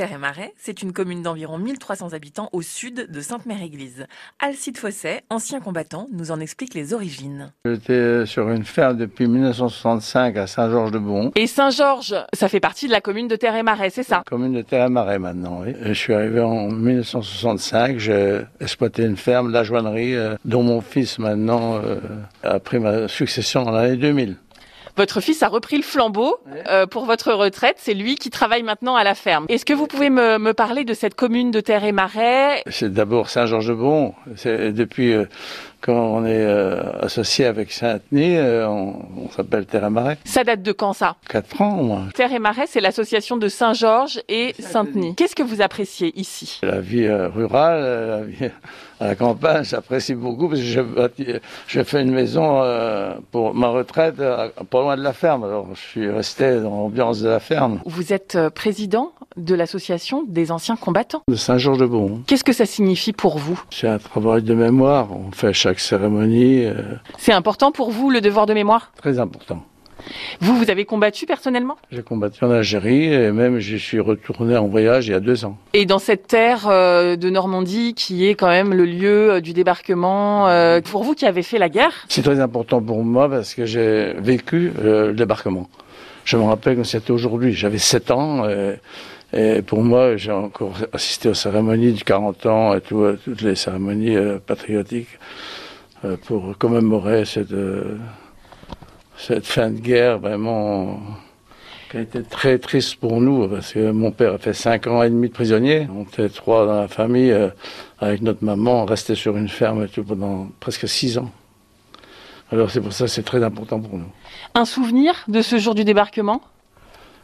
Terre-et-Marais, c'est une commune d'environ 1300 habitants au sud de Sainte-Mère-Église. Alcide Fosset, ancien combattant, nous en explique les origines. J'étais sur une ferme depuis 1965 à Saint-Georges-de-Bon. Et Saint-Georges, ça fait partie de la commune de Terre-et-Marais, c'est ça? Commune de Terre-et-Marais maintenant, oui. Je suis arrivé en 1965, j'ai exploité une ferme, la joinnerie, euh, dont mon fils maintenant euh, a pris ma succession en l'année 2000. Votre fils a repris le flambeau euh, pour votre retraite. C'est lui qui travaille maintenant à la ferme. Est-ce que vous pouvez me, me, parler de cette commune de Terre et Marais? C'est d'abord Saint-Georges-de-Bon. Depuis euh, quand on est euh, associé avec Saint-Denis, euh, on, on s'appelle Terre et Marais. Ça date de quand ça? Quatre ans au moins. Terre et Marais, c'est l'association de Saint-Georges et Saint-Denis. Qu'est-ce que vous appréciez ici? La vie rurale, la vie à la campagne, j'apprécie beaucoup parce que je, je fais une maison pour ma retraite pas loin de la ferme. Alors je suis resté dans l'ambiance de la ferme. Vous êtes président de l'association des anciens combattants de Saint-Georges-de-Bon. Qu'est-ce que ça signifie pour vous? C'est un travail de mémoire. On fait chaque cérémonie. Euh... C'est important pour vous le devoir de mémoire? Très important. Vous, vous avez combattu personnellement? J'ai combattu en Algérie et même je suis retourné en voyage il y a deux ans. Et dans cette terre euh, de Normandie qui est quand même le lieu euh, du débarquement, euh, pour vous qui avez fait la guerre? C'est très important pour moi parce que j'ai vécu le débarquement. Je me rappelle que c'était aujourd'hui, j'avais 7 ans. Et, et pour moi, j'ai encore assisté aux cérémonies du 40 ans et tout, toutes les cérémonies patriotiques pour commémorer cette cette fin de guerre vraiment qui a été très triste pour nous parce que mon père a fait cinq ans et demi de prisonnier. On était trois dans la famille euh, avec notre maman, on restait sur une ferme tout pendant presque six ans. Alors c'est pour ça que c'est très important pour nous. Un souvenir de ce jour du débarquement?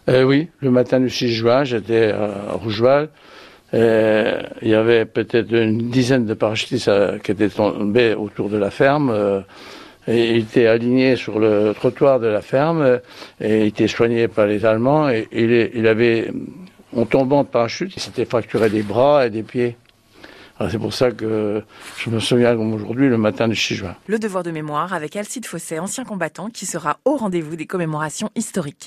Euh, Oui, le matin du 6 juin, j'étais à Rougeval. Et il y avait peut-être une dizaine de parachutistes qui étaient tombés autour de la ferme. Euh, il était aligné sur le trottoir de la ferme et il était soigné par les Allemands et il, avait, en tombant de parachute, il s'était fracturé des bras et des pieds. C'est pour ça que je me souviens comme aujourd'hui le matin du 6 juin. Le devoir de mémoire avec Alcide Fosset, ancien combattant, qui sera au rendez-vous des commémorations historiques.